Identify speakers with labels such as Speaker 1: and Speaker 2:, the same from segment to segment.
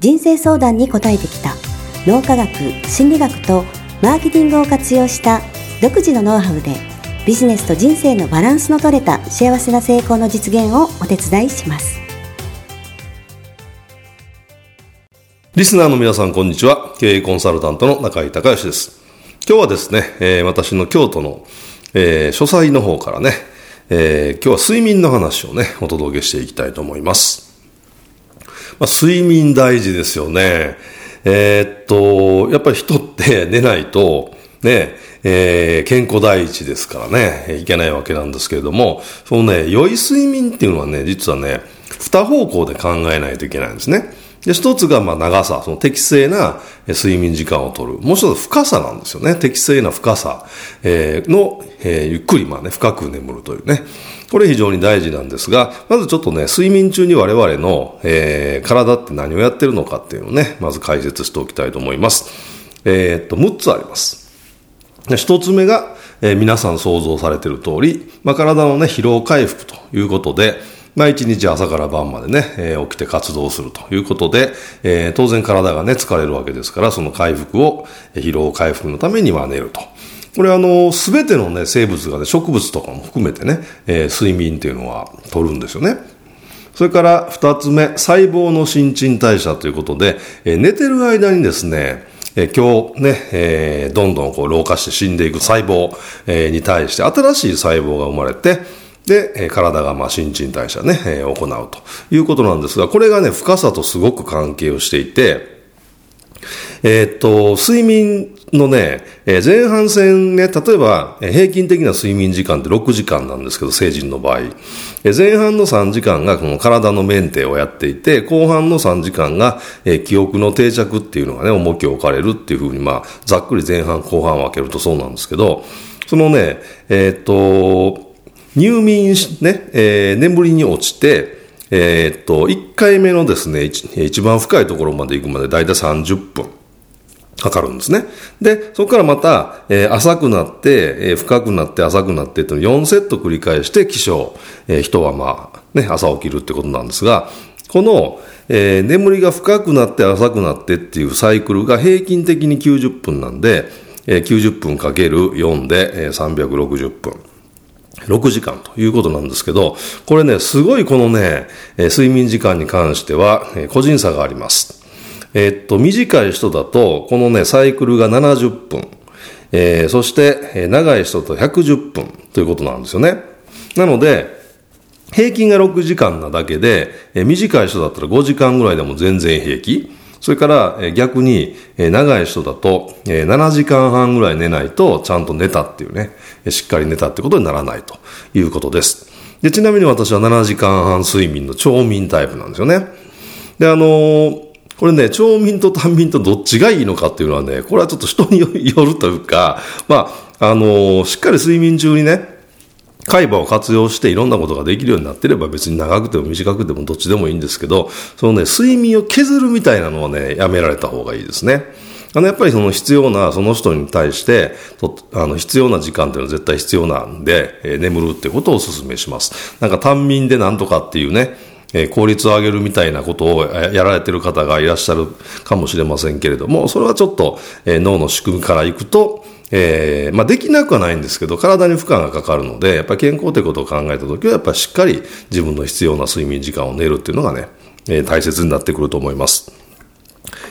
Speaker 1: 人生相談に答えてきた。脳科学心理学とマーケティングを活用した独自のノウハウでビジネスと人生のバランスの取れた幸せな成功の実現をお手伝いします。
Speaker 2: リスナーの皆さんこんにちは。経営コンサルタントの中井隆義です。今日はですね、えー、私の京都の、えー、書斎の方からね、えー、今日は睡眠の話をねお届けしていきたいと思います。まあ、睡眠大事ですよね。えー、っと、やっぱり人って 寝ないと、ね、えー、健康第一ですからね、いけないわけなんですけれども、そのね、良い睡眠っていうのはね、実はね、二方向で考えないといけないんですね。で、一つが、まあ、長さ、その適正な睡眠時間をとる。もう一つ深さなんですよね。適正な深さ、えー、の、えー、ゆっくり、まあね、深く眠るというね。これ非常に大事なんですが、まずちょっとね、睡眠中に我々の、えー、体って何をやってるのかっていうのをね、まず解説しておきたいと思います。えー、っと、6つあります。1つ目が、えー、皆さん想像されてる通り、まあ、体のね、疲労回復ということで、まあ、一日朝から晩までね、えー、起きて活動するということで、えー、当然体がね、疲れるわけですから、その回復を、疲労回復のためには寝ると。これあの、すべてのね、生物がね、植物とかも含めてね、えー、睡眠っていうのは取るんですよね。それから二つ目、細胞の新陳代謝ということで、えー、寝てる間にですね、えー、今日ね、えー、どんどんこう老化して死んでいく細胞、えー、に対して新しい細胞が生まれて、で、体がまあ新陳代謝ね、え行うということなんですが、これがね、深さとすごく関係をしていて、えー、っと、睡眠のね、え前半戦ね、例えば、平均的な睡眠時間って6時間なんですけど、成人の場合。え前半の3時間がこの体のメンテをやっていて、後半の3時間が、え記憶の定着っていうのがね、重きを置かれるっていうふうに、まあ、ざっくり前半後半を分けるとそうなんですけど、そのね、えー、っと、入眠し、ね、えー、眠りに落ちて、えー、っと、1回目のですね一、一番深いところまで行くまでだいたい30分。かかるんですね。で、そこからまた、えー、浅くなって、えー、深くなって、浅くなってという4セット繰り返して起床、えー、人はまあ、ね、朝起きるってことなんですが、この、えー、眠りが深くなって浅くなってっていうサイクルが平均的に90分なんで、えー、90分かける4で、えー、360分。6時間ということなんですけど、これね、すごいこのねえ、睡眠時間に関してはえ、個人差があります。えっと、短い人だと、このね、サイクルが70分。えー、そして、長い人と110分ということなんですよね。なので、平均が6時間なだけで、え短い人だったら5時間ぐらいでも全然平気。それから、逆に、長い人だと、7時間半ぐらい寝ないと、ちゃんと寝たっていうね、しっかり寝たってことにならないということです。で、ちなみに私は7時間半睡眠の超眠タイプなんですよね。で、あのー、これね、長眠と短眠とどっちがいいのかっていうのはね、これはちょっと人によるというか、まあ、あのー、しっかり睡眠中にね、海馬を活用していろんなことができるようになってれば別に長くても短くてもどっちでもいいんですけど、そのね、睡眠を削るみたいなのはね、やめられた方がいいですね。あの、やっぱりその必要な、その人に対して、とあの、必要な時間っていうのは絶対必要なんで、えー、眠るってことをお勧めします。なんか単眠でなんとかっていうね、えー、効率を上げるみたいなことをやられてる方がいらっしゃるかもしれませんけれども、それはちょっと、えー、脳の仕組みからいくと、えー、まあ、できなくはないんですけど、体に負荷がかかるので、やっぱり健康ということを考えたときは、やっぱりしっかり自分の必要な睡眠時間を寝るっていうのがね、えー、大切になってくると思います。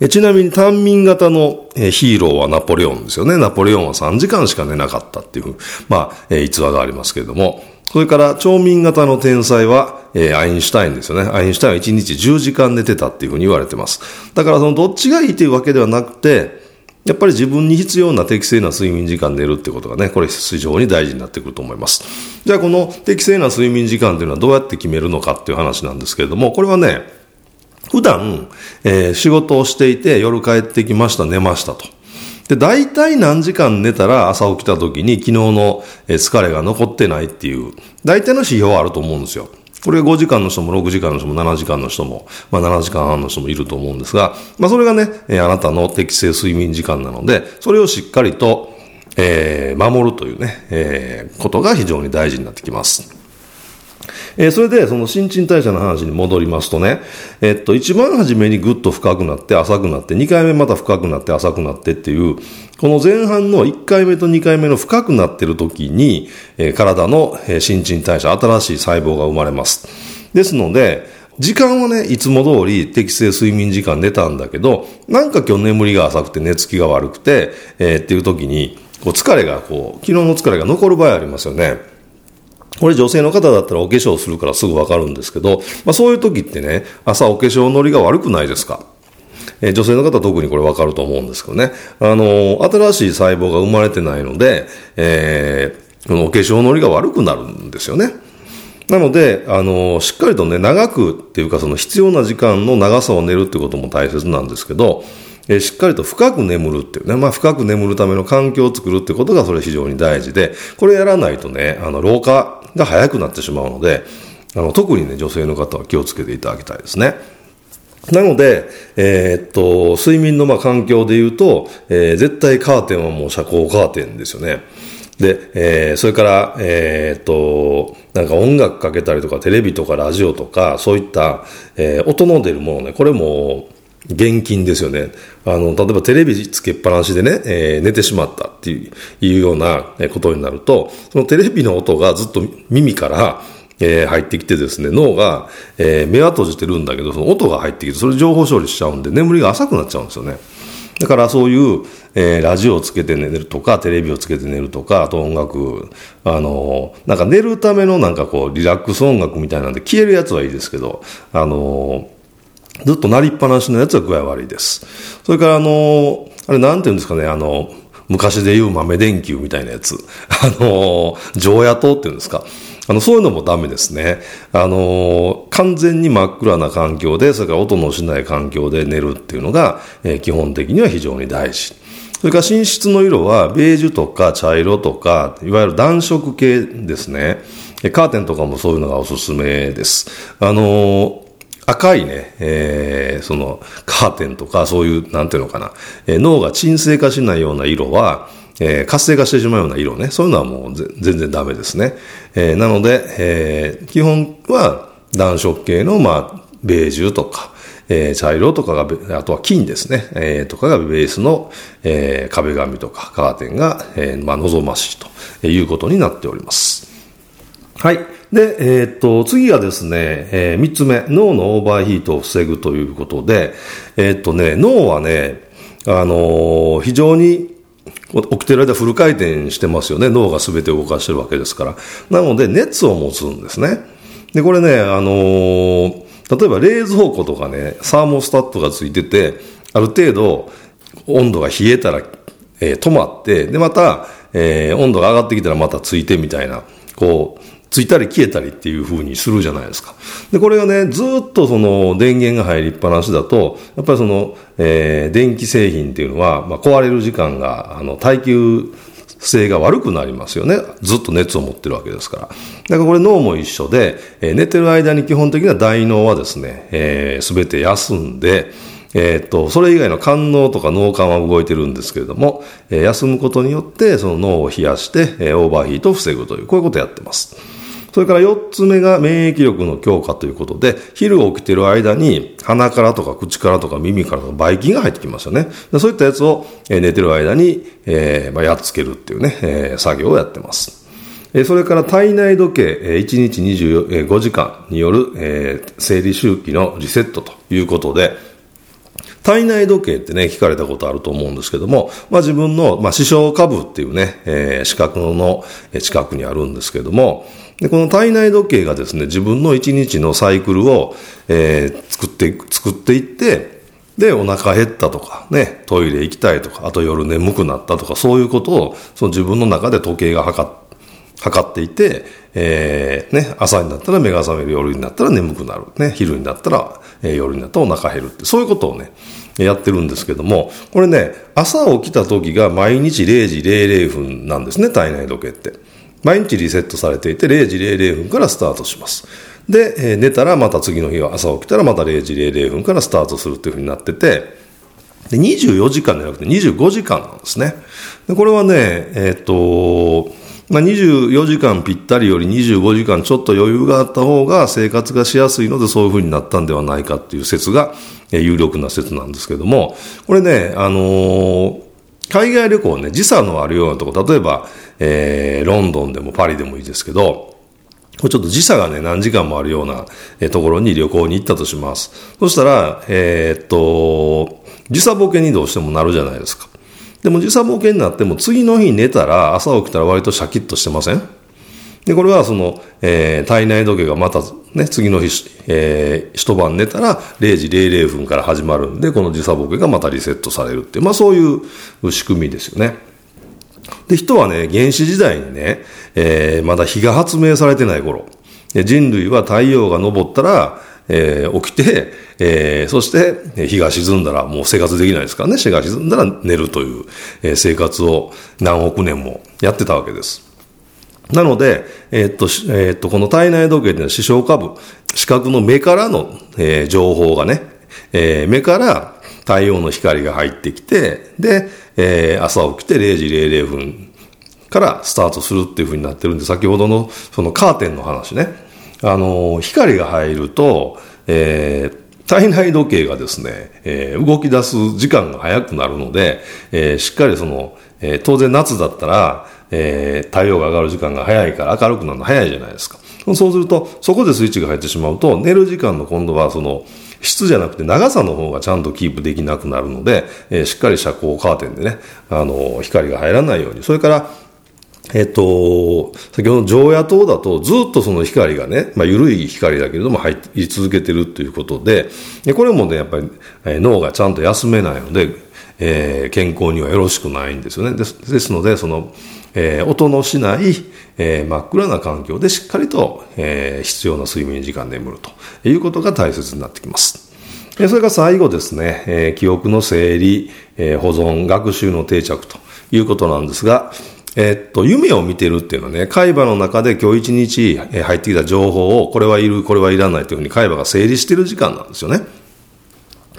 Speaker 2: えちなみに単眠型の、ヒーローはナポレオンですよね。ナポレオンは3時間しか寝なかったっていう、まあ、え逸話がありますけれども、それから長眠型の天才は、えー、アインシュタインですよね。アインシュタインは1日10時間寝てたっていうふうに言われてます。だからそのどっちがいいというわけではなくて、やっぱり自分に必要な適正な睡眠時間で寝るってことがね、これ非常に大事になってくると思います。じゃあこの適正な睡眠時間というのはどうやって決めるのかっていう話なんですけれども、これはね、普段、えー、仕事をしていて夜帰ってきました、寝ましたと。で、大体何時間寝たら朝起きた時に昨日の疲れが残ってないっていう、大体の指標はあると思うんですよ。これが5時間の人も6時間の人も7時間の人も、まあ7時間半の人もいると思うんですが、まあそれがね、あなたの適正睡眠時間なので、それをしっかりと、えー、守るというね、えー、ことが非常に大事になってきます。えー、それで、その新陳代謝の話に戻りますとね、えっと、一番初めにぐっと深くなって浅くなって、2回目また深くなって浅くなってっていう、この前半の1回目と2回目の深くなってる時に、えー、体の新陳代謝、新しい細胞が生まれます。ですので、時間はね、いつも通り適正睡眠時間寝たんだけど、なんか今日眠りが浅くて寝つきが悪くて、えー、っていう時に、こう疲れがこう、昨日の疲れが残る場合ありますよね。これ女性の方だったらお化粧するからすぐわかるんですけど、まあそういう時ってね、朝お化粧のりが悪くないですか？え、女性の方特にこれわかると思うんですけどね。あの、新しい細胞が生まれてないので、えー、このお化粧のりが悪くなるんですよね。なので、あの、しっかりとね、長くっていうか、その必要な時間の長さを寝るってことも大切なんですけど、えしっかりと深く眠るっていうね、まあ深く眠るための環境を作るってことがそれ非常に大事で、これやらないとね、あの、老化が早くなってしまうので、あの、特にね、女性の方は気をつけていただきたいですね。なので、えー、っと、睡眠のまあ環境で言うと、えー、絶対カーテンはもう遮光カーテンですよね。で、えー、それから、えー、っと、なんか音楽かけたりとか、テレビとかラジオとか、そういった、えー、音の出るものね、これも、現金ですよね。あの、例えばテレビつけっぱなしでね、えー、寝てしまったっていうようなことになると、そのテレビの音がずっと耳から、えー、入ってきてですね、脳が、えー、目は閉じてるんだけど、その音が入ってきて、それ情報処理しちゃうんで、眠りが浅くなっちゃうんですよね。だからそういう、えー、ラジオをつけて寝るとか、テレビをつけて寝るとか、あと音楽、あのー、なんか寝るためのなんかこう、リラックス音楽みたいなんで消えるやつはいいですけど、あのーずっと鳴りっぱなしのやつは具合悪いです。それからあの、あれなんて言うんですかね、あの、昔で言う豆電球みたいなやつ。あの、常夜灯っていうんですか。あの、そういうのもダメですね。あの、完全に真っ暗な環境で、それから音のしない環境で寝るっていうのが、えー、基本的には非常に大事。それから寝室の色は、ベージュとか茶色とか、いわゆる暖色系ですね。カーテンとかもそういうのがおすすめです。あの、赤いね、えー、そのカーテンとかそういう、なんていうのかな、えー、脳が鎮静化しないような色は、えー、活性化してしまうような色ね、そういうのはもう全然ダメですね。えー、なので、えー、基本は暖色系の、まあ、ベージュとか、えー、茶色とかが、あとは金ですね、えー、とかがベースの、えー、壁紙とかカーテンが、えー、まあ、望ましいということになっております。はい。で、えー、っと、次がですね、えー、三つ目、脳のオーバーヒートを防ぐということで、えー、っとね、脳はね、あの非常に起きてる間フル回転してますよね。脳が全て動かしてるわけですから。なので、熱を持つんですね。で、これね、あの例えば冷蔵庫とかね、サーモスタットがついてて、ある程度温度が冷えたら、えー、止まって、で、また、えー、温度が上がってきたらまたついてみたいな、こう、ついたり消えたりっていう風にするじゃないですか。で、これがね、ずっとその電源が入りっぱなしだと、やっぱりその、えー、電気製品っていうのは、まあ、壊れる時間が、あの、耐久性が悪くなりますよね。ずっと熱を持ってるわけですから。だからこれ脳も一緒で、えー、寝てる間に基本的な大脳はですね、えー、全て休んで、えー、っと、それ以外の肝脳とか脳幹は動いてるんですけれども、えー、休むことによって、その脳を冷やして、えー、オーバーヒートを防ぐという、こういうことをやってます。それから4つ目が免疫力の強化ということで、昼起きてる間に鼻からとか口からとか耳からとかばい菌が入ってきますよね。そういったやつを寝てる間に、えーまあ、やっつけるっていうね、えー、作業をやってます。それから体内時計、1日25時間による、生理周期のリセットということで、体内時計ってね、聞かれたことあると思うんですけども、まあ自分の、まあ、視床下部っていうね、えー、視覚の近くにあるんですけども、で、この体内時計がですね、自分の一日のサイクルを、えー、作って、作っていって、で、お腹減ったとか、ね、トイレ行きたいとか、あと夜眠くなったとか、そういうことを、その自分の中で時計が測っ測っていて、えー、ね、朝になったら目が覚める、夜になったら眠くなる、ね、昼になったら、えー、夜になったらお腹減るって、そういうことをね、やってるんですけども、これね、朝起きた時が毎日0時00分なんですね、体内時計って。毎日リセットされていて、0時00分からスタートします。で、えー、寝たらまた次の日は朝起きたらまた0時00分からスタートするっていうふうになってて、で24時間じゃなくて25時間なんですね。でこれはね、えっ、ー、と、まあ、24時間ぴったりより25時間ちょっと余裕があった方が生活がしやすいのでそういうふうになったんではないかっていう説が、有力な説なんですけども、これね、あのー、海外旅行ね、時差のあるようなとこ、例えば、えー、ロンドンでもパリでもいいですけど、ちょっと時差がね、何時間もあるような、ところに旅行に行ったとします。そしたら、えー、っと、時差ボケにどうしてもなるじゃないですか。でも時差ボケになっても次の日寝たら朝起きたら割とシャキッとしてません？で、これはその、えー、体内時計がまたね、次の日、えー、一晩寝たら0時00分から始まるんで、この時差ボケがまたリセットされるっていう、まあそういう仕組みですよね。で、人はね、原始時代にね、えー、まだ日が発明されてない頃、人類は太陽が昇ったら、えー、起きて、えー、そして日が沈んだらもう生活できないですからね、日が沈んだら寝るという、えー、生活を何億年もやってたわけです。なので、え、っと、え、っと、この体内時計というのは視床下部、視覚の目からの、えー、情報がね、えー、目から太陽の光が入ってきて、で、えー、朝起きて0時00分からスタートするっていうふうになってるんで、先ほどのそのカーテンの話ね、あの、光が入ると、えー、体内時計がですね、えー、動き出す時間が早くなるので、えー、しっかりその、えー、当然夏だったら、えー、太陽が上がる時間が早いから明るくなるの早いじゃないですか。そうすると、そこでスイッチが入ってしまうと、寝る時間の今度はその、質じゃなくて長さの方がちゃんとキープできなくなるので、えー、しっかり遮光カーテンでね、あの、光が入らないように。それから、えっと、先ほどの常夜灯だとずっとその光がね、まあ緩い光だけれども入り続けてるということで、これもね、やっぱり脳がちゃんと休めないので、えー、健康にはよろしくないんですよね。ですですので、その、えー、音のしない、えー、真っ暗な環境でしっかりと、えー、必要な睡眠時間眠るということが大切になってきます。それから最後ですね、えー、記憶の整理、えー、保存、学習の定着ということなんですが、えっと、夢を見てるっていうのはね、海馬の中で今日一日入ってきた情報を、これはいる、これはいらないというふうに海馬が整理してる時間なんですよね。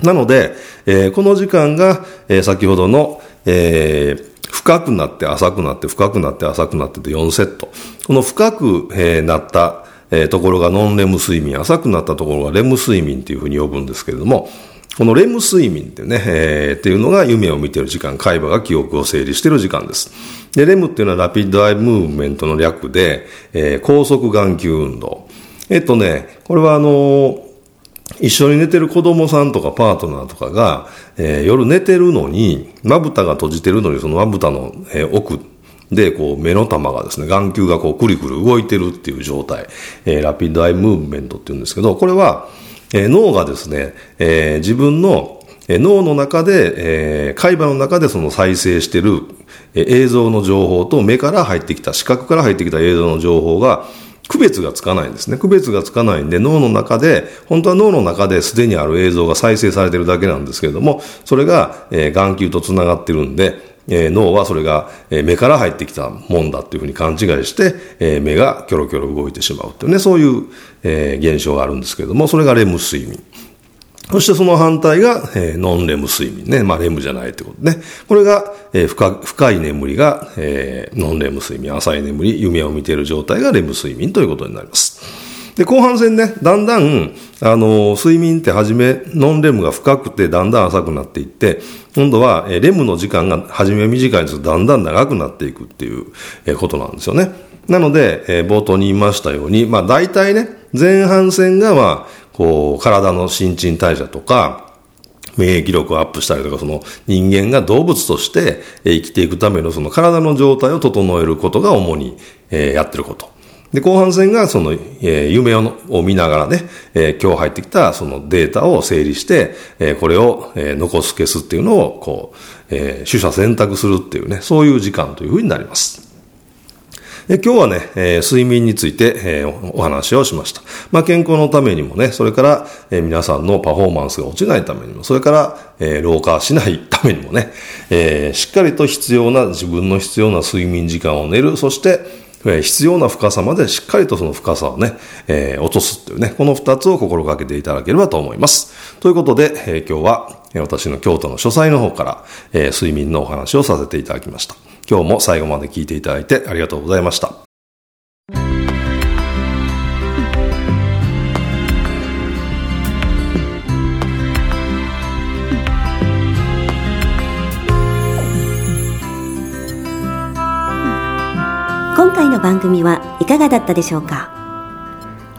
Speaker 2: なので、えー、この時間が、えー、先ほどの、えー、深くなって浅くなって深くなって浅くなってで4セット。この深く、えー、なった、えー、ところがノンレム睡眠、浅くなったところがレム睡眠っていうふうに呼ぶんですけれども、このレム睡眠ってね、えー、っていうのが夢を見てる時間、海馬が記憶を整理している時間です。で、レムっていうのはラピッドアイムーブメントの略で、えー、高速眼球運動。えっとね、これはあのー一緒に寝てる子供さんとかパートナーとかが、えー、夜寝てるのに、まぶたが閉じてるのに、そのまぶたの、えー、奥で、こう、目の玉がですね、眼球がこう、くりくり動いてるっていう状態、えー、ラピッドアイムーブメントって言うんですけど、これは、えー、脳がですね、えー、自分の、えー、脳の中で、えー、海馬の中でその再生してる、えー、映像の情報と目から入ってきた、視覚から入ってきた映像の情報が、区別がつかないんですね。区別がつかないんで、脳の中で、本当は脳の中ですでにある映像が再生されてるだけなんですけれども、それが、えー、眼球とつながってるんで、えー、脳はそれが、えー、目から入ってきたもんだっていうふうに勘違いして、えー、目がキョロキョロ動いてしまうっていうね、そういう、え、現象があるんですけれども、それがレム睡眠。そしてその反対が、えー、ノンレム睡眠ね。まあ、レムじゃないってことね。これが、えー、深深い眠りが、えー、ノンレム睡眠、浅い眠り、夢を見ている状態がレム睡眠ということになります。で、後半戦ね、だんだん、あの、睡眠って初め、ノンレムが深くて、だんだん浅くなっていって、今度は、えレムの時間が初め短いんですだんだん長くなっていくっていう、えことなんですよね。なので、え冒頭に言いましたように、まあ、大体ね、前半戦が、まあ、こう、体の新陳代謝とか、免疫力をアップしたりとか、その人間が動物として生きていくためのその体の状態を整えることが主にやってること。で、後半戦がその、夢を見ながらね、今日入ってきたそのデータを整理して、これを、残す消すっていうのを、こう、えー、取捨選択するっていうね、そういう時間というふうになります。え今日はね、え、睡眠について、え、お話をしました。まあ、健康のためにもね、それから、え、皆さんのパフォーマンスが落ちないためにも、それから、え、老化しないためにもね、え、しっかりと必要な、自分の必要な睡眠時間を寝る、そして、必要な深さまでしっかりとその深さをね、えー、落とすっていうね、この二つを心がけていただければと思います。ということで、えー、今日は私の京都の書斎の方から、えー、睡眠のお話をさせていただきました。今日も最後まで聞いていただいてありがとうございました。
Speaker 1: 今回の番組はいかがだったでしょうか？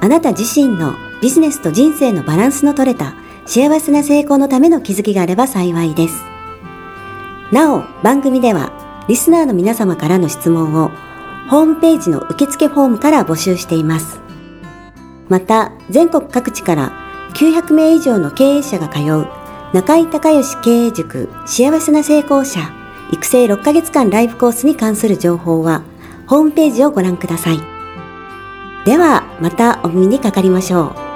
Speaker 1: あなた自身のビジネスと人生のバランスの取れた幸せな成功のための気づきがあれば幸いです。なお、番組ではリスナーの皆様からの質問をホームページの受付フォームから募集しています。また、全国各地から900名以上の経営者が通う中井隆義経営塾幸せな成功者育成6ヶ月間ライブコースに関する情報はホームページをご覧ください。では、またお耳にかかりましょう。